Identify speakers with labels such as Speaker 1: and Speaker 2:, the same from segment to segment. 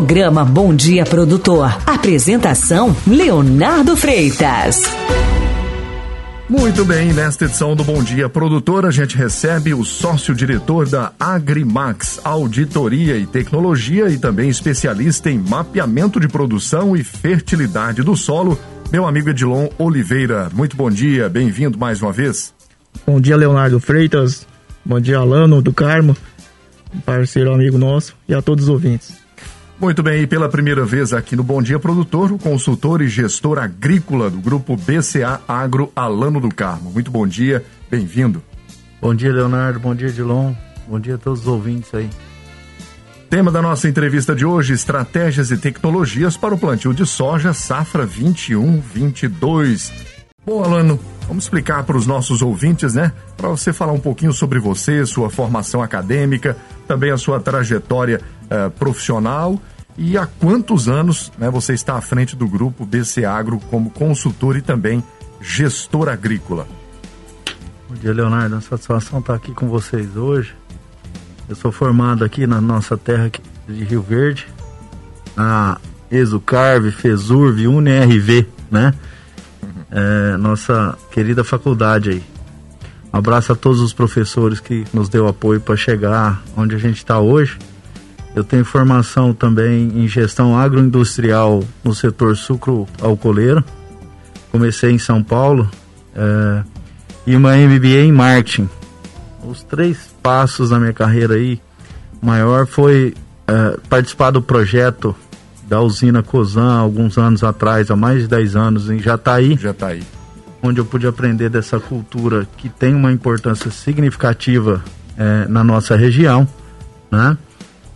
Speaker 1: Programa Bom Dia Produtor. Apresentação Leonardo Freitas.
Speaker 2: Muito bem, nesta edição do Bom Dia Produtor, a gente recebe o sócio-diretor da Agrimax Auditoria e Tecnologia e também especialista em mapeamento de produção e fertilidade do solo, meu amigo Edilon Oliveira. Muito bom dia, bem-vindo mais uma vez.
Speaker 3: Bom dia, Leonardo Freitas. Bom dia, Alano do Carmo, parceiro amigo nosso, e a todos os ouvintes.
Speaker 2: Muito bem, e pela primeira vez aqui no Bom Dia Produtor, o consultor e gestor agrícola do grupo BCA Agro, Alano do Carmo. Muito bom dia, bem-vindo.
Speaker 4: Bom dia, Leonardo, bom dia, Dilon, bom dia a todos os ouvintes aí.
Speaker 2: Tema da nossa entrevista de hoje: estratégias e tecnologias para o plantio de soja safra 21-22. Bom, Alano, vamos explicar para os nossos ouvintes, né? Para você falar um pouquinho sobre você, sua formação acadêmica, também a sua trajetória uh, profissional e há quantos anos né, você está à frente do grupo BC Agro como consultor e também gestor agrícola?
Speaker 4: Bom dia, Leonardo. A satisfação estar aqui com vocês hoje. Eu sou formado aqui na nossa terra de Rio Verde, na Exucarve, Fesurv, UniRV, né? É, nossa querida faculdade aí. Um abraço a todos os professores que nos deu apoio para chegar onde a gente está hoje. Eu tenho formação também em gestão agroindustrial no setor sucro-alcooleiro. Comecei em São Paulo é, e uma MBA em marketing. Os três passos na minha carreira aí, maior foi é, participar do projeto da usina Cosan alguns anos atrás, há mais de 10 anos, em Jataí.
Speaker 2: Jataí.
Speaker 4: Onde eu pude aprender dessa cultura que tem uma importância significativa é, na nossa região, né?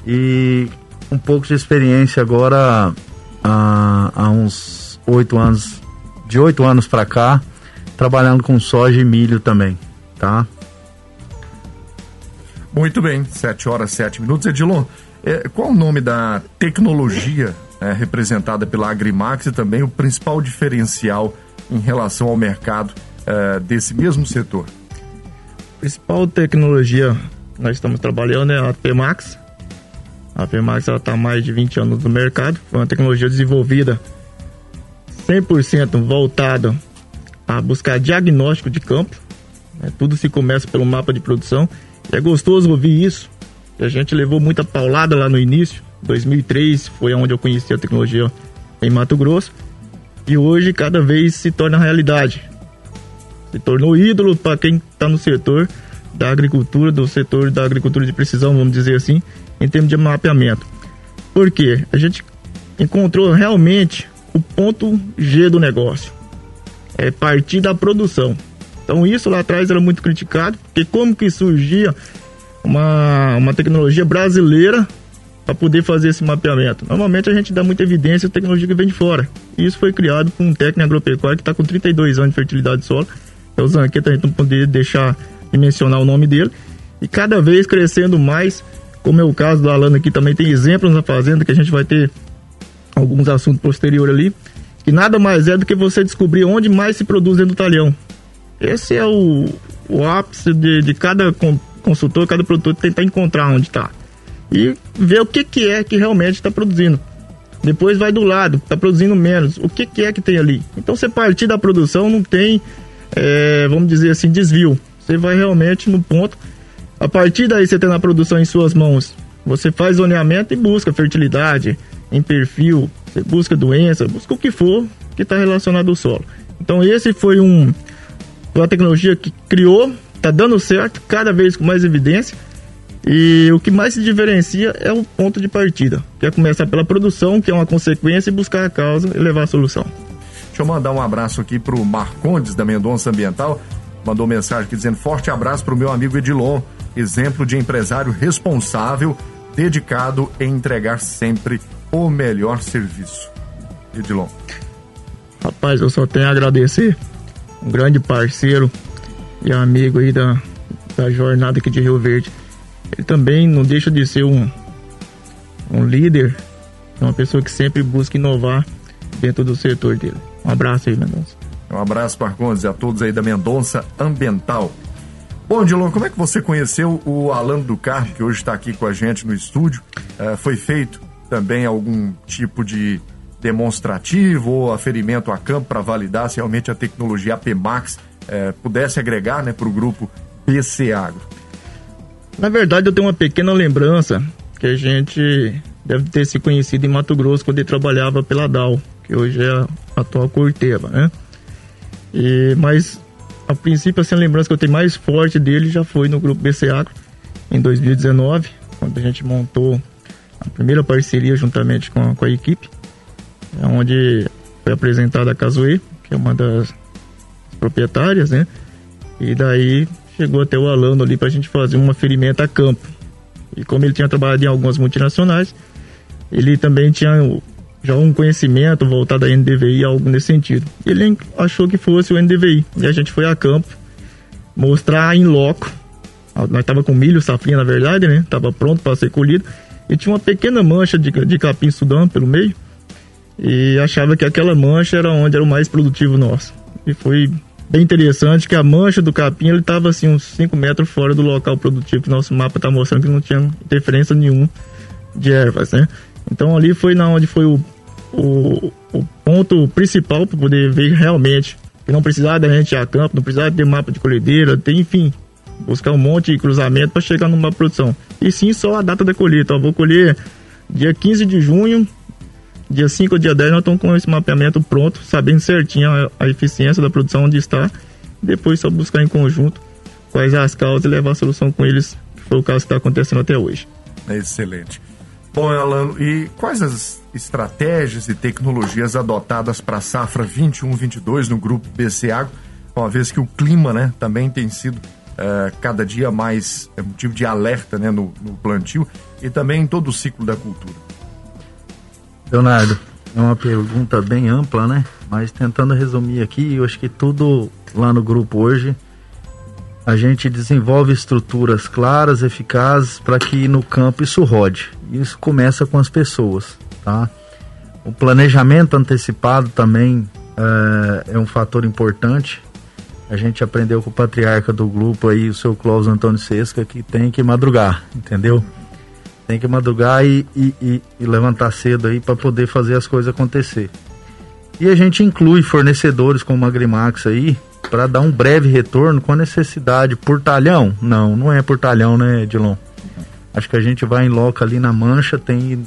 Speaker 4: e um pouco de experiência agora há, há uns oito anos, de oito anos para cá, trabalhando com soja e milho também, tá?
Speaker 2: Muito bem, sete horas sete minutos. Edilon, é, qual o nome da tecnologia é, representada pela Agrimax e também o principal diferencial em relação ao mercado é, desse mesmo setor?
Speaker 3: A principal tecnologia que nós estamos trabalhando é a Tmax, a Fermax está há mais de 20 anos no mercado. Foi uma tecnologia desenvolvida 100% voltada a buscar diagnóstico de campo. Né? Tudo se começa pelo mapa de produção. E é gostoso ouvir isso. A gente levou muita paulada lá no início. 2003 foi onde eu conheci a tecnologia em Mato Grosso. E hoje cada vez se torna realidade. Se tornou ídolo para quem está no setor da agricultura, do setor da agricultura de precisão, vamos dizer assim, em termos de mapeamento. Por quê? A gente encontrou realmente o ponto G do negócio. É partir da produção. Então isso lá atrás era muito criticado, porque como que surgia uma, uma tecnologia brasileira para poder fazer esse mapeamento? Normalmente a gente dá muita evidência à tecnologia que vem de fora. E isso foi criado por um técnico agropecuário que está com 32 anos de fertilidade de solo. É o Zanqueta, a gente não poder deixar de mencionar o nome dele. E cada vez crescendo mais como é o caso do Alano aqui, também tem exemplos na fazenda que a gente vai ter alguns assuntos posteriores ali. Que nada mais é do que você descobrir onde mais se produz dentro do talhão. Esse é o, o ápice de, de cada consultor, cada produtor tentar encontrar onde está. E ver o que, que é que realmente está produzindo. Depois vai do lado, está produzindo menos. O que, que é que tem ali? Então, você partir da produção não tem, é, vamos dizer assim, desvio. Você vai realmente no ponto a partir daí, você tem a produção em suas mãos. Você faz zoneamento e busca fertilidade em perfil, você busca doença, busca o que for que está relacionado ao solo. Então, esse foi um uma tecnologia que criou, está dando certo, cada vez com mais evidência. E o que mais se diferencia é o ponto de partida, que é começar pela produção, que é uma consequência, e buscar a causa e levar a solução.
Speaker 2: Deixa eu mandar um abraço aqui para o Marcondes da Mendonça Ambiental. Mandou mensagem aqui dizendo: forte abraço para o meu amigo Edilon exemplo de empresário responsável, dedicado em entregar sempre o melhor serviço. Edilon.
Speaker 3: Rapaz, eu só tenho a agradecer. Um grande parceiro e amigo aí da, da jornada aqui de Rio Verde. Ele também não deixa de ser um, um líder, uma pessoa que sempre busca inovar dentro do setor dele. Um abraço aí, Mendonça.
Speaker 2: Um abraço, Marcondes, a todos aí da Mendonça Ambiental. Bom, Dilon, como é que você conheceu o Alan do Carmo, que hoje está aqui com a gente no estúdio? É, foi feito também algum tipo de demonstrativo ou aferimento a campo para validar se realmente a tecnologia APMAX é, pudesse agregar né, para o grupo BC Agro?
Speaker 3: Na verdade, eu tenho uma pequena lembrança que a gente deve ter se conhecido em Mato Grosso quando ele trabalhava pela DAO, que hoje é a atual Corteva, né? E, mas, a princípio, assim, a lembrança que eu tenho mais forte dele já foi no grupo BC em 2019, quando a gente montou a primeira parceria juntamente com a, com a equipe, onde foi apresentada a Casuê, que é uma das proprietárias, né? E daí chegou até o Alano ali para a gente fazer uma ferimenta a campo. E como ele tinha trabalhado em algumas multinacionais, ele também tinha já um conhecimento voltado a NDVI, algo nesse sentido. Ele achou que fosse o NDVI. E a gente foi a campo mostrar em loco. Nós tava com milho, safrinha na verdade, né? Tava pronto para ser colhido. E tinha uma pequena mancha de, de capim sudão pelo meio. E achava que aquela mancha era onde era o mais produtivo nosso. E foi bem interessante que a mancha do capim ele estava assim uns 5 metros fora do local produtivo que nosso mapa está mostrando que não tinha interferência nenhuma de ervas, né? Então ali foi na onde foi o, o, o ponto principal para poder ver realmente que não precisava da gente ir a campo, não precisava ter mapa de colhedeira, tem enfim, buscar um monte de cruzamento para chegar numa produção. E sim só a data da colheita, ó, vou colher dia 15 de junho, dia 5 ou dia 10 nós estamos com esse mapeamento pronto, sabendo certinho a, a eficiência da produção onde está. Depois só buscar em conjunto quais as causas e levar a solução com eles, que foi o caso que está acontecendo até hoje.
Speaker 2: Excelente. Bom, Alano, e quais as estratégias e tecnologias adotadas para a safra 21-22 no grupo BC Agro, uma vez que o clima né, também tem sido é, cada dia mais é, motivo de alerta né, no, no plantio e também em todo o ciclo da cultura?
Speaker 4: Leonardo, é uma pergunta bem ampla, né? Mas tentando resumir aqui, eu acho que tudo lá no grupo hoje a gente desenvolve estruturas claras, eficazes para que no campo isso rode. Isso começa com as pessoas, tá? O planejamento antecipado também é, é um fator importante. A gente aprendeu com o patriarca do grupo aí, o seu Clóvis Antônio Sesca, que tem que madrugar, entendeu? Tem que madrugar e, e, e, e levantar cedo aí para poder fazer as coisas acontecer. E a gente inclui fornecedores como a Agrimax aí para dar um breve retorno com a necessidade por talhão? Não, não é por talhão, né, Edilon? Acho que a gente vai em loca ali na mancha, tem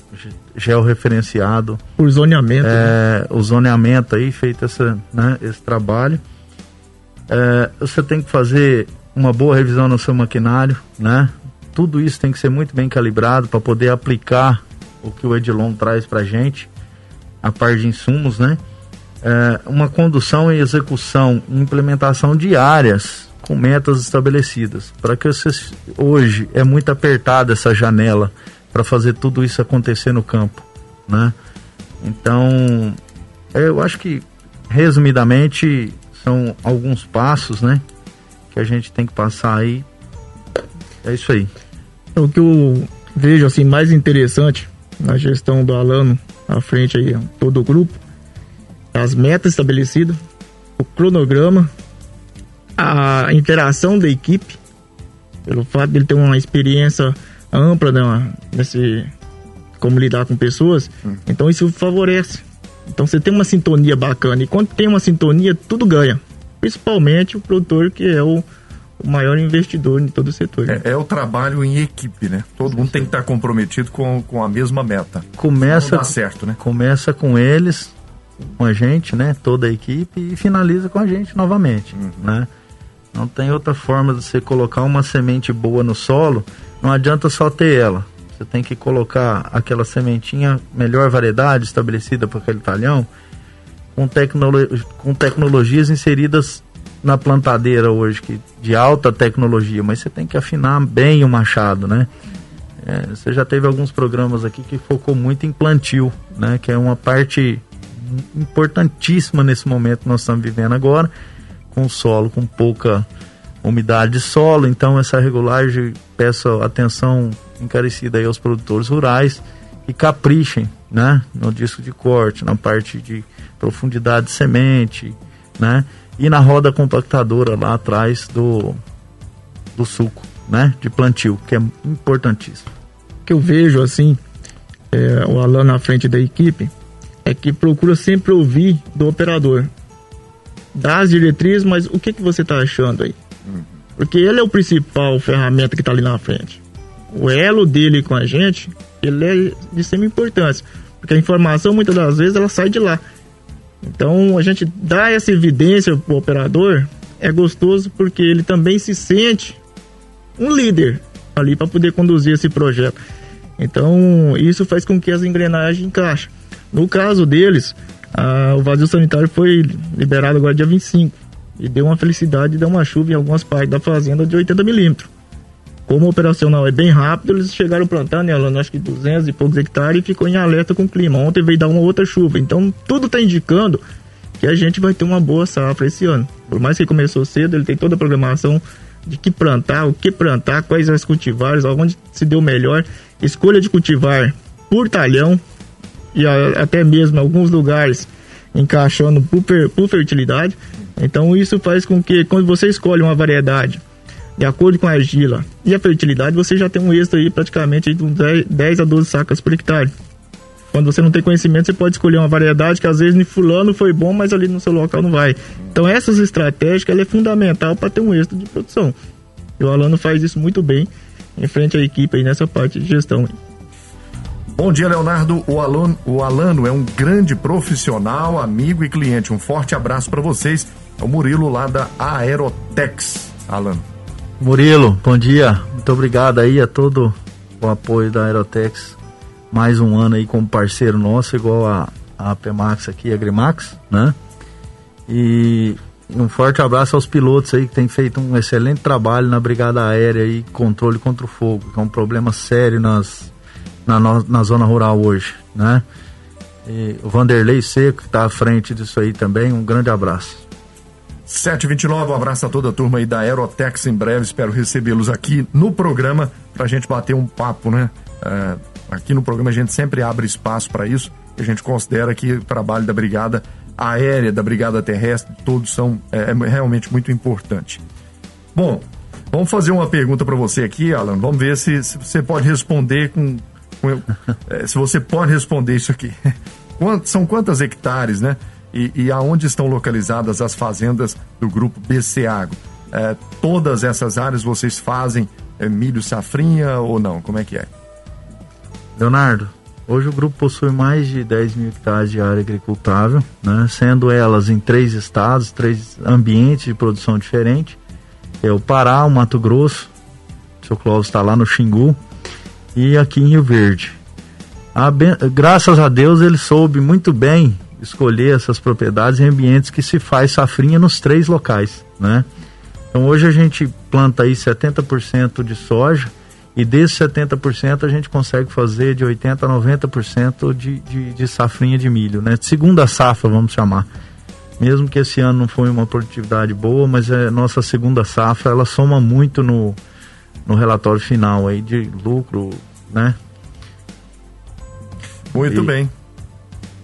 Speaker 4: georreferenciado.
Speaker 3: Por zoneamento.
Speaker 4: É, né? O zoneamento aí, feito essa, né, esse trabalho. É, você tem que fazer uma boa revisão no seu maquinário, né? Tudo isso tem que ser muito bem calibrado para poder aplicar o que o Edilon traz para gente, a parte de insumos, né? É, uma condução e execução implementação diárias com metas estabelecidas. Para que vocês, hoje é muito apertada essa janela para fazer tudo isso acontecer no campo, né? Então, eu acho que resumidamente são alguns passos, né, que a gente tem que passar aí. É isso aí
Speaker 3: o que eu vejo assim mais interessante na gestão do Alano à frente aí todo o grupo as metas estabelecidas o cronograma a interação da equipe pelo fato de ele ter uma experiência ampla né, nesse como lidar com pessoas hum. então isso favorece então você tem uma sintonia bacana e quando tem uma sintonia tudo ganha principalmente o produtor que é o o maior investidor em todo o setor.
Speaker 2: É, é o trabalho em equipe, né? Todo mundo tem que estar comprometido com, com a mesma meta.
Speaker 4: Começa,
Speaker 2: dá certo, né?
Speaker 4: Começa com eles, com a gente, né? Toda a equipe e finaliza com a gente novamente, uhum. né? Não tem outra forma de você colocar uma semente boa no solo, não adianta só ter ela. Você tem que colocar aquela sementinha, melhor variedade estabelecida para aquele talhão, com, tecnolo com tecnologias inseridas na plantadeira hoje que de alta tecnologia, mas você tem que afinar bem o machado, né? É, você já teve alguns programas aqui que focou muito em plantio, né? Que é uma parte importantíssima nesse momento que nós estamos vivendo agora, com solo com pouca umidade de solo, então essa regulagem peço atenção encarecida aí aos produtores rurais e caprichem, né? No disco de corte, na parte de profundidade de semente, né? E na roda compactadora lá atrás do, do suco, né? De plantio, que é importantíssimo.
Speaker 3: que eu vejo assim, é, o Alan na frente da equipe, é que procura sempre ouvir do operador. Dá as diretrizes, mas o que, que você está achando aí? Porque ele é o principal ferramenta que está ali na frente. O elo dele com a gente, ele é de extrema importância. Porque a informação, muitas das vezes, ela sai de lá. Então, a gente dá essa evidência para o operador, é gostoso porque ele também se sente um líder ali para poder conduzir esse projeto. Então, isso faz com que as engrenagens encaixem. No caso deles, a, o vazio sanitário foi liberado agora dia 25 e deu uma felicidade, deu uma chuva em algumas partes da fazenda de 80 milímetros. Como o operacional é bem rápido, eles chegaram plantando, ela, acho que 200 e poucos hectares e ficou em alerta com o clima. Ontem veio dar uma outra chuva. Então, tudo está indicando que a gente vai ter uma boa safra esse ano. Por mais que começou cedo, ele tem toda a programação de que plantar, o que plantar, quais as cultivares, onde se deu melhor, escolha de cultivar por talhão e a, até mesmo alguns lugares encaixando por, por fertilidade. Então isso faz com que quando você escolhe uma variedade de acordo com a argila e a fertilidade, você já tem um êxito aí praticamente de 10 a 12 sacas por hectare. Quando você não tem conhecimento, você pode escolher uma variedade que às vezes em fulano foi bom, mas ali no seu local não vai. Então essas estratégias ela é fundamental para ter um êxito de produção. E o Alano faz isso muito bem em frente à equipe aí nessa parte de gestão.
Speaker 2: Bom dia, Leonardo. O Alano, o Alano é um grande profissional, amigo e cliente. Um forte abraço para vocês. É o Murilo lá da Aerotex, Alano.
Speaker 4: Murilo, bom dia. Muito obrigado aí a todo o apoio da Aerotex. Mais um ano aí como parceiro nosso, igual a, a Pemax aqui, a Grimax, né? E um forte abraço aos pilotos aí que têm feito um excelente trabalho na Brigada Aérea e controle contra o fogo, que é um problema sério nas, na, na zona rural hoje, né? E o Vanderlei Seco, que está à frente disso aí também, um grande abraço.
Speaker 2: 729, um abraço a toda a turma aí da Aerotex. Em breve espero recebê-los aqui no programa para a gente bater um papo, né? É, aqui no programa a gente sempre abre espaço para isso. A gente considera que o trabalho da Brigada Aérea, da Brigada Terrestre, todos são é, é realmente muito importante. Bom, vamos fazer uma pergunta para você aqui, Alan. Vamos ver se, se você pode responder com. com é, se você pode responder isso aqui. são quantas hectares, né? E, e aonde estão localizadas as fazendas do grupo BC Agro. É, todas essas áreas vocês fazem é, milho safrinha ou não? Como é que é?
Speaker 4: Leonardo, hoje o grupo possui mais de 10 mil hectares de área agricultável, né, sendo elas em três estados, três ambientes de produção diferentes. É o Pará, o Mato Grosso, o seu Clóvis está lá no Xingu, e aqui em Rio Verde. A, graças a Deus ele soube muito bem escolher essas propriedades em ambientes que se faz safrinha nos três locais, né? Então hoje a gente planta aí 70% de soja e desses 70% a gente consegue fazer de 80% a 90% de, de, de safrinha de milho, né? Segunda safra, vamos chamar. Mesmo que esse ano não foi uma produtividade boa, mas é nossa segunda safra, ela soma muito no, no relatório final aí de lucro, né?
Speaker 2: Muito e, bem.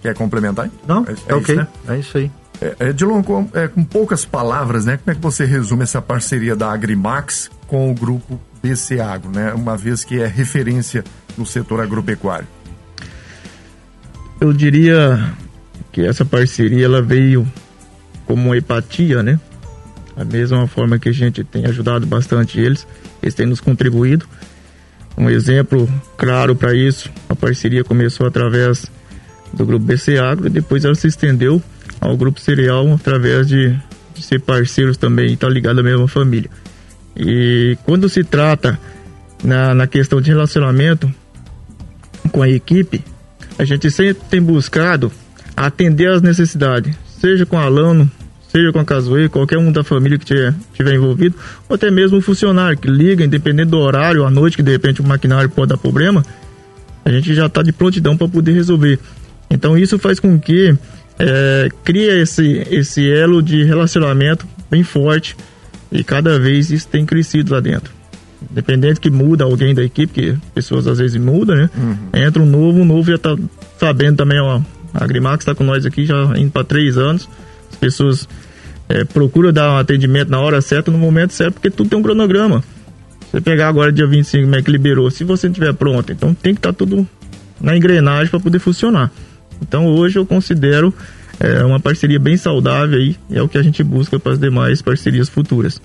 Speaker 2: Quer complementar?
Speaker 4: Não, é, é ok. Isso, né? É isso aí.
Speaker 2: É, é, Dilon, com, é, com poucas palavras, né? Como é que você resume essa parceria da Agrimax com o grupo BC Agro, né? Uma vez que é referência no setor agropecuário.
Speaker 3: Eu diria que essa parceria ela veio como uma empatia, né? Da mesma forma que a gente tem ajudado bastante eles, eles têm nos contribuído. Um exemplo claro para isso, a parceria começou através do grupo BC Agro e depois ela se estendeu ao grupo Cereal através de, de ser parceiros também e estar tá ligado à mesma família. E quando se trata na, na questão de relacionamento com a equipe, a gente sempre tem buscado atender às necessidades, seja com aluno, seja com a Casoeira, qualquer um da família que estiver envolvido, ou até mesmo um funcionário que liga, independente do horário, à noite, que de repente o maquinário pode dar problema, a gente já está de prontidão para poder resolver. Então isso faz com que é, cria esse, esse elo de relacionamento bem forte e cada vez isso tem crescido lá dentro. Independente que muda alguém da equipe, que pessoas às vezes mudam, né? Uhum. Entra um novo, o novo já tá sabendo também, ó. A Grimax está com nós aqui já indo para três anos. As pessoas é, procuram dar um atendimento na hora certa, no momento certo, porque tudo tem um cronograma. Você pegar agora dia 25, como é que liberou? Se você não estiver pronto, então tem que estar tá tudo na engrenagem para poder funcionar. Então hoje eu considero é, uma parceria bem saudável e é o que a gente busca para as demais parcerias futuras.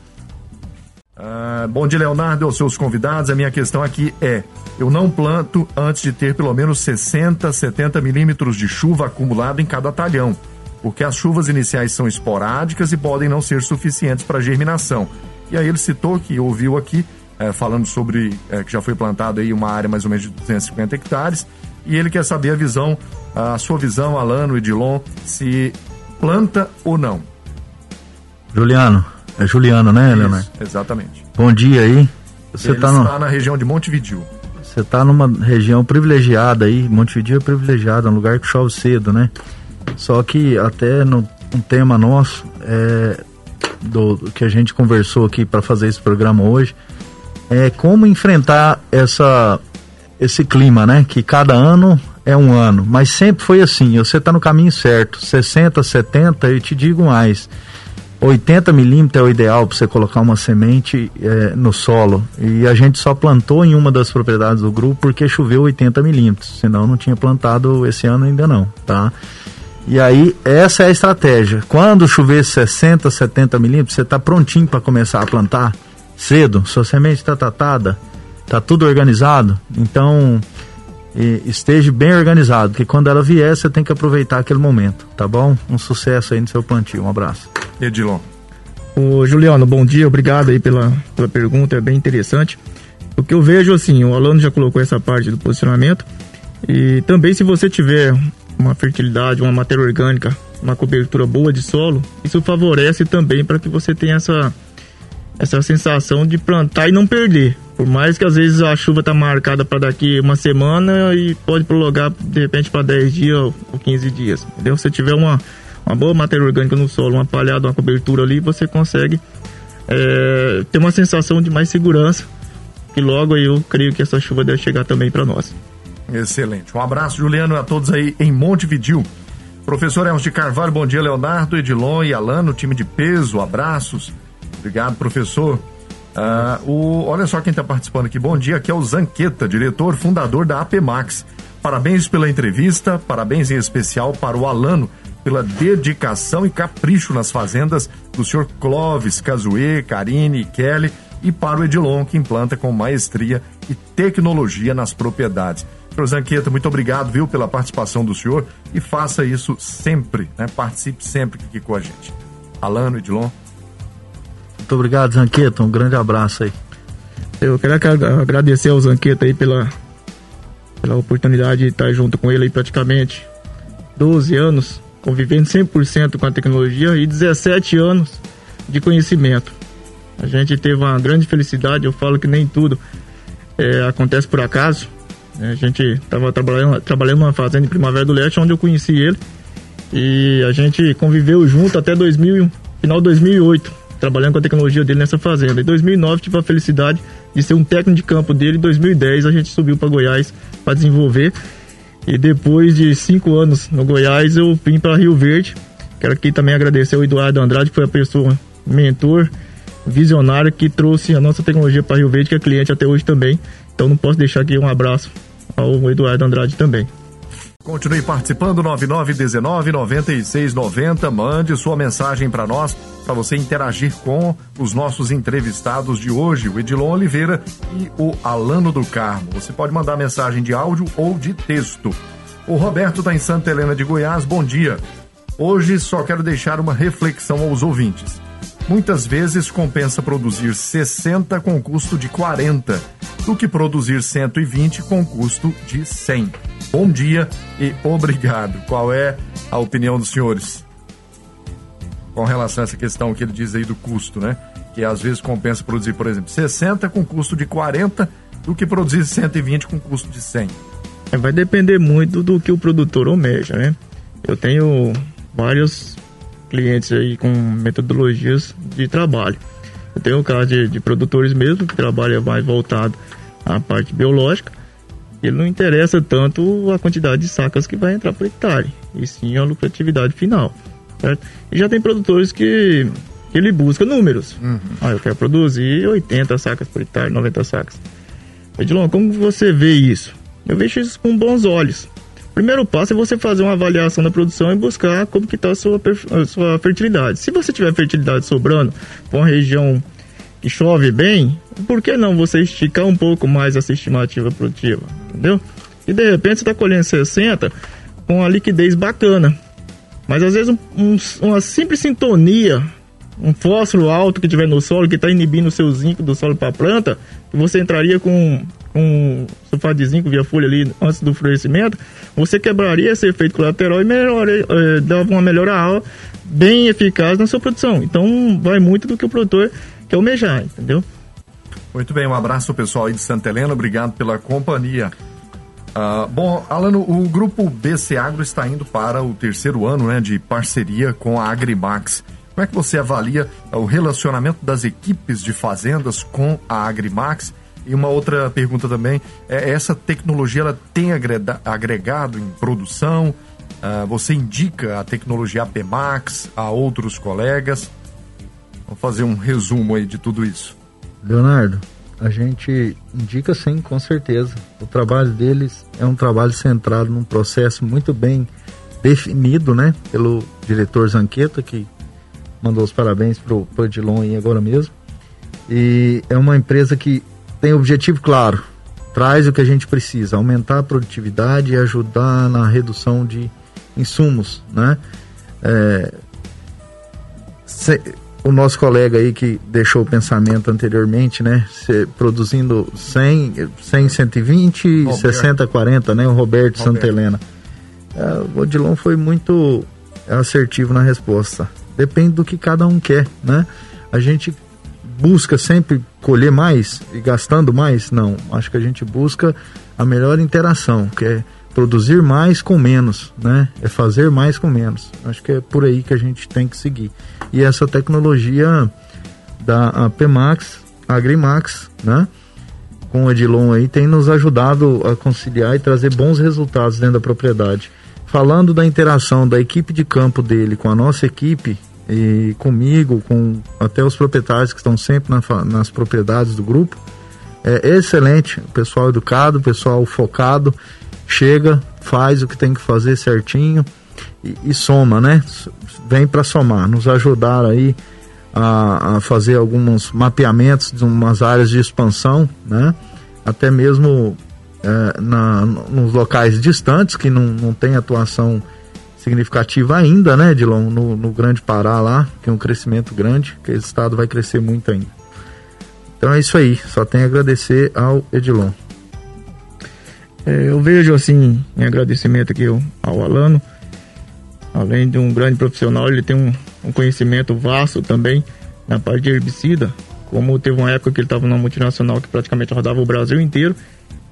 Speaker 2: Ah, bom dia, Leonardo, aos seus convidados. A minha questão aqui é: eu não planto antes de ter pelo menos 60, 70 milímetros de chuva acumulado em cada talhão, porque as chuvas iniciais são esporádicas e podem não ser suficientes para germinação. E aí ele citou que ouviu aqui, é, falando sobre é, que já foi plantado aí uma área mais ou menos de 250 hectares, e ele quer saber a visão, a sua visão, Alano e Dilon, se planta ou não.
Speaker 4: Juliano, é Juliano, né, Leonardo?
Speaker 2: Exatamente.
Speaker 4: Bom dia aí. Você
Speaker 2: Ele
Speaker 4: tá no,
Speaker 2: está na região de Montevideo.
Speaker 4: você tá numa região privilegiada aí, Montevideo é privilegiada, um lugar que chove cedo, né? Só que até no um tema nosso é do do que a gente conversou aqui para fazer esse programa hoje é como enfrentar essa esse clima, né? Que cada ano é um ano, mas sempre foi assim. Você tá no caminho certo. 60, 70, eu te digo mais. 80 milímetros é o ideal para você colocar uma semente eh, no solo. E a gente só plantou em uma das propriedades do grupo porque choveu 80 milímetros. Senão não tinha plantado esse ano ainda não, tá? E aí, essa é a estratégia. Quando chover 60, 70 milímetros, você está prontinho para começar a plantar cedo. Sua semente está tratada, está tudo organizado. Então, esteja bem organizado, que quando ela vier, você tem que aproveitar aquele momento, tá bom? Um sucesso aí no seu plantio. Um abraço.
Speaker 2: Edilon.
Speaker 3: Ô, Juliano, bom dia, obrigado aí pela, pela pergunta, é bem interessante. O que eu vejo, assim, o aluno já colocou essa parte do posicionamento, e também se você tiver uma fertilidade, uma matéria orgânica, uma cobertura boa de solo, isso favorece também para que você tenha essa, essa sensação de plantar e não perder. Por mais que às vezes a chuva tá marcada para daqui uma semana e pode prolongar de repente para 10 dias ou 15 dias. Entendeu? Se tiver uma, uma boa matéria orgânica no solo, uma palhada, uma cobertura ali, você consegue é, ter uma sensação de mais segurança. E logo eu creio que essa chuva deve chegar também para nós.
Speaker 2: Excelente. Um abraço, Juliano, a todos aí em Montevideo. Professor Elcio de Carvalho, bom dia, Leonardo, Edilon e Alano, time de peso, abraços. Obrigado, professor. Ah, o, olha só quem está participando aqui. Bom dia, aqui é o Zanqueta, diretor, fundador da APMAX. Parabéns pela entrevista, parabéns em especial para o Alano pela dedicação e capricho nas fazendas do senhor Clóvis, Cazuê, Karine e Kelly e para o Edilon, que implanta com maestria e tecnologia nas propriedades. Senhor Zanqueta, muito obrigado, viu, pela participação do senhor e faça isso sempre, né? Participe sempre aqui com a gente. Alano, Edilon.
Speaker 4: Muito obrigado, Zanqueta. Um grande abraço aí.
Speaker 3: Eu quero agra- agradecer ao Zanqueta aí pela, pela oportunidade de estar junto com ele aí praticamente 12 anos, convivendo 100% com a tecnologia e 17 anos de conhecimento. A gente teve uma grande felicidade, eu falo que nem tudo é, acontece por acaso. A gente estava trabalhando, trabalhando numa fazenda em Primavera do Leste, onde eu conheci ele. E a gente conviveu junto até 2000, e- final de 2008, trabalhando com a tecnologia dele nessa fazenda. Em 2009 tive a felicidade de ser um técnico de campo dele. Em 2010 a gente subiu para Goiás para desenvolver. E depois de cinco anos no Goiás eu vim para Rio Verde. Quero aqui também agradecer ao Eduardo Andrade, que foi a pessoa mentor, visionário que trouxe a nossa tecnologia para Rio Verde, que é cliente até hoje também. Então não posso deixar aqui um abraço ao Eduardo Andrade também.
Speaker 2: Continue participando, 9919-9690. Mande sua mensagem para nós, para você interagir com os nossos entrevistados de hoje, o Edilon Oliveira e o Alano do Carmo. Você pode mandar mensagem de áudio ou de texto. O Roberto está em Santa Helena de Goiás. Bom dia. Hoje só quero deixar uma reflexão aos ouvintes. Muitas vezes compensa produzir 60 com custo de 40 do que produzir 120 com custo de 100. Bom dia e obrigado. Qual é a opinião dos senhores? Com relação a essa questão que ele diz aí do custo, né? Que às vezes compensa produzir, por exemplo, 60 com custo de 40 do que produzir 120 com custo de 100.
Speaker 3: É, Vai depender muito do que o produtor almeja, né? Eu tenho vários clientes aí com metodologias de trabalho. Eu tenho o caso de, de produtores mesmo, que trabalha mais voltado à parte biológica. Ele não interessa tanto a quantidade de sacas que vai entrar por hectare, e sim a lucratividade final. Certo? E já tem produtores que, que ele busca números. Ah, eu quero produzir 80 sacas por hectare, 90 sacas. Edilon, como você vê isso? Eu vejo isso com bons olhos. Primeiro passo é você fazer uma avaliação da produção e buscar como que está a sua, sua fertilidade. Se você tiver fertilidade sobrando para uma região chove bem, por que não você esticar um pouco mais essa estimativa produtiva? Entendeu? E de repente você está colhendo 60 com uma liquidez bacana. Mas às vezes um, um, uma simples sintonia, um fósforo alto que tiver no solo, que está inibindo o seu zinco do solo para a planta, você entraria com com sulfato de zinco via folha ali antes do florescimento, você quebraria esse efeito colateral e melhoraria, eh, dava uma melhora bem eficaz na sua produção. Então vai muito do que o produtor quer almejar, entendeu?
Speaker 2: Muito bem, um abraço pessoal aí de Santa Helena, obrigado pela companhia. Uh, bom, Alano, o grupo BC Agro está indo para o terceiro ano né, de parceria com a Agrimax. Como é que você avalia o relacionamento das equipes de fazendas com a Agrimax e uma outra pergunta também, é, essa tecnologia ela tem agregado em produção? Uh, você indica a tecnologia APMAX a outros colegas? Vamos fazer um resumo aí de tudo isso.
Speaker 4: Leonardo, a gente indica sim, com certeza. O trabalho deles é um trabalho centrado num processo muito bem definido, né, pelo diretor Zanqueta, que mandou os parabéns pro, pro Edilon aí agora mesmo. E é uma empresa que tem objetivo claro, traz o que a gente precisa, aumentar a produtividade e ajudar na redução de insumos, né? É, se, o nosso colega aí que deixou o pensamento anteriormente, né? Se, produzindo 100, 100 120, Roberto. 60, 40, né? O Roberto, Roberto. Santa Helena. É, o Odilon foi muito assertivo na resposta. Depende do que cada um quer, né? A gente busca sempre colher mais e gastando mais? Não. Acho que a gente busca a melhor interação, que é produzir mais com menos, né? É fazer mais com menos. Acho que é por aí que a gente tem que seguir. E essa tecnologia da PMax, Agrimax, né? Com o Edilon aí tem nos ajudado a conciliar e trazer bons resultados dentro da propriedade. Falando da interação da equipe de campo dele com a nossa equipe, e comigo, com até os proprietários que estão sempre na, nas propriedades do grupo. É excelente, pessoal educado, pessoal focado, chega, faz o que tem que fazer certinho e, e soma, né? Vem para somar, nos ajudar aí a, a, fazer alguns mapeamentos de umas áreas de expansão, né? Até mesmo é, na, nos locais distantes que não, não tem atuação significativa ainda, né, Edilon, no, no Grande Pará lá, que é um crescimento grande, que esse estado vai crescer muito ainda. Então é isso aí, só tenho a agradecer ao Edilon.
Speaker 3: É, eu vejo assim, em agradecimento aqui ao, Alano, além de um grande profissional, ele tem um, um conhecimento vasto também na parte de herbicida, como teve uma época que ele estava numa multinacional que praticamente rodava o Brasil inteiro.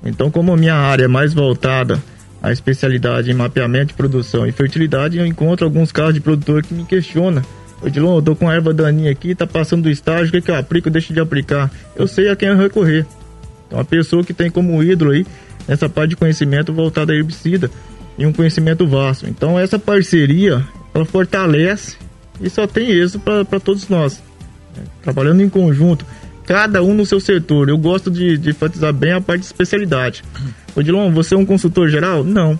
Speaker 3: Então, como a minha área é mais voltada a especialidade em mapeamento de produção e fertilidade, eu encontro alguns casos de produtor que me questionam. Odilon, eu tô com erva daninha aqui, tá passando do estágio, o que, que eu aplico, deixo de aplicar? Eu sei a quem eu recorrer. Então, a pessoa que tem como ídolo aí essa parte de conhecimento voltada a herbicida e um conhecimento vasto. Então, essa parceria, ela fortalece e só tem êxito para todos nós. Trabalhando em conjunto, cada um no seu setor. Eu gosto de, de enfatizar bem a parte de especialidade. Odilon, você é um consultor geral? Não.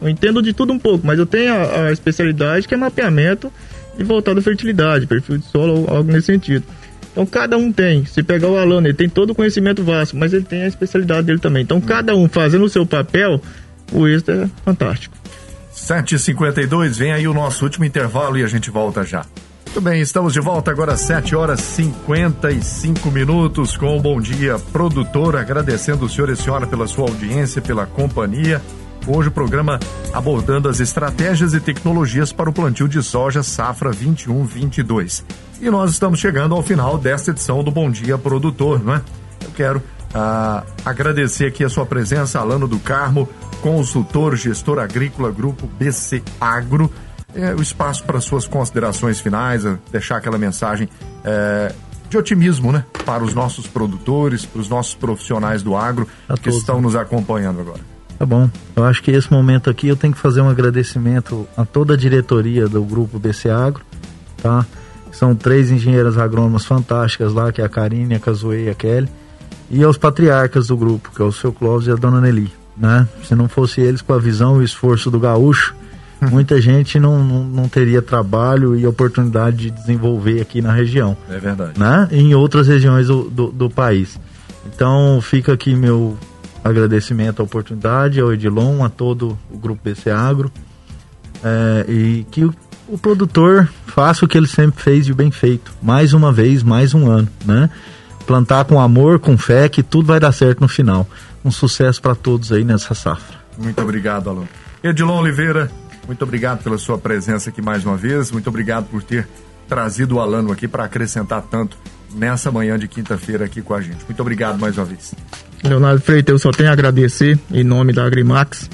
Speaker 3: Eu entendo de tudo um pouco, mas eu tenho a, a especialidade que é mapeamento e voltado à fertilidade, perfil de solo, algo nesse sentido. Então cada um tem. Se pegar o Alano, ele tem todo o conhecimento vasto, mas ele tem a especialidade dele também. Então cada um fazendo o seu papel, o êxito é fantástico.
Speaker 2: 7h52, vem aí o nosso último intervalo e a gente volta já. Muito bem, estamos de volta agora às 7 horas 55 minutos com o Bom Dia Produtor, agradecendo o senhor e a senhora pela sua audiência, pela companhia. Hoje o programa abordando as estratégias e tecnologias para o plantio de soja safra 21-22. E nós estamos chegando ao final desta edição do Bom Dia Produtor, não é? Eu quero ah, agradecer aqui a sua presença, Alano do Carmo, consultor, gestor agrícola, grupo BC Agro é, o espaço para suas considerações finais, deixar aquela mensagem é, de otimismo, né? Para os nossos produtores, para os nossos profissionais do agro a que todos, estão né? nos acompanhando agora.
Speaker 4: Tá bom. Eu acho que esse momento aqui eu tenho que fazer um agradecimento a toda a diretoria do grupo BC Agro, tá? São três engenheiras agrônomas fantásticas lá, que é a Karine, a Cazuê e a Kelly, e aos patriarcas do grupo, que é o seu Clóvis e a dona Nelly, né? Se não fosse eles com a visão e o esforço do gaúcho, muita gente não, não, não, teria trabalho e oportunidade de desenvolver aqui na região.
Speaker 2: É verdade.
Speaker 4: Né? E em outras regiões do, do, do país. Então fica aqui meu agradecimento à oportunidade, ao Edilon, a todo o Grupo BC Agro. É, e que o, produtor faça o que ele sempre fez de bem feito. Mais uma vez, mais um ano, né? Plantar com amor, com fé, que tudo vai dar certo no final. Um sucesso para todos aí nessa safra.
Speaker 2: Muito obrigado, Alon. Edilon Oliveira, muito obrigado pela sua presença aqui mais uma vez. Muito obrigado por ter trazido o Alano aqui para acrescentar tanto nessa manhã de quinta-feira aqui com a gente. Muito obrigado mais uma vez.
Speaker 3: Leonardo Freitas, eu só tenho a agradecer em nome da Agrimax,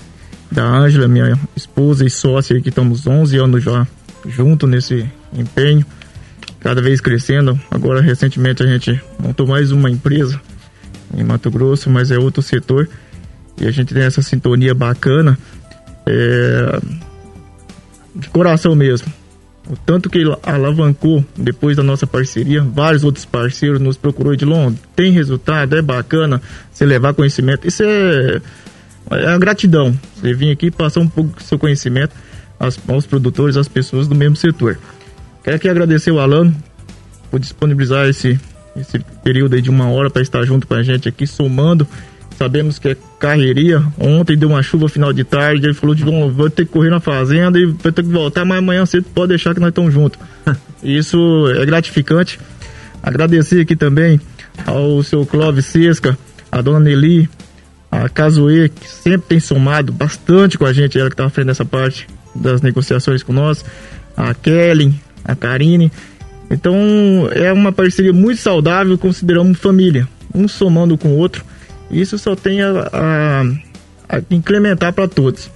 Speaker 3: da Ângela, minha esposa e sócia, que estamos 11 anos já junto nesse empenho, cada vez crescendo. Agora, recentemente, a gente montou mais uma empresa em Mato Grosso, mas é outro setor, e a gente tem essa sintonia bacana, é... de coração mesmo. O tanto que alavancou depois da nossa parceria, vários outros parceiros nos procurou de Londres. Tem resultado, é bacana você levar conhecimento. Isso é, é gratidão. Você vir aqui passar um pouco do seu conhecimento aos, aos produtores, às pessoas do mesmo setor. Quero aqui agradecer o Alano por disponibilizar esse, esse período aí de uma hora para estar junto com a gente aqui, somando Sabemos que é carreiria. Ontem deu uma chuva final de tarde. Ele falou de bom, vou ter que correr na fazenda e vou ter que voltar, mas amanhã cedo pode deixar que nós estamos juntos. Isso é gratificante. Agradecer aqui também ao seu Clóvis Sesca, a dona Nelly, a Casoe, que sempre tem somado bastante com a gente, ela que está à frente dessa parte das negociações com nós, a Kelly, a Karine. Então é uma parceria muito saudável, consideramos família, um somando com o outro. Isso só tem a, a, a incrementar para todos.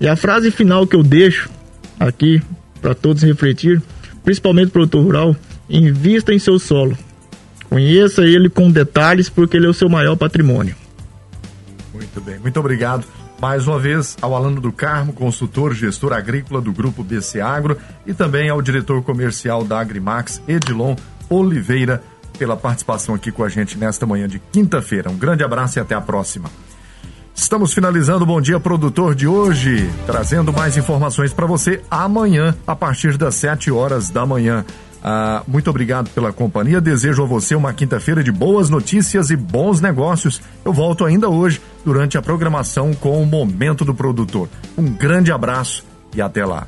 Speaker 3: E a frase final que eu deixo aqui para todos refletir, principalmente o produtor rural, invista em seu solo. Conheça ele com detalhes porque ele é o seu maior patrimônio.
Speaker 2: Muito bem, muito obrigado. Mais uma vez ao Alano do Carmo, consultor gestor agrícola do Grupo BC Agro e também ao diretor comercial da Agrimax, Edilon Oliveira pela participação aqui com a gente nesta manhã de quinta-feira. Um grande abraço e até a próxima. Estamos finalizando o Bom Dia Produtor de hoje, trazendo mais informações para você amanhã, a partir das 7 horas da manhã. Ah, muito obrigado pela companhia. Desejo a você uma quinta-feira de boas notícias e bons negócios. Eu volto ainda hoje durante a programação com o Momento do Produtor. Um grande abraço e até lá.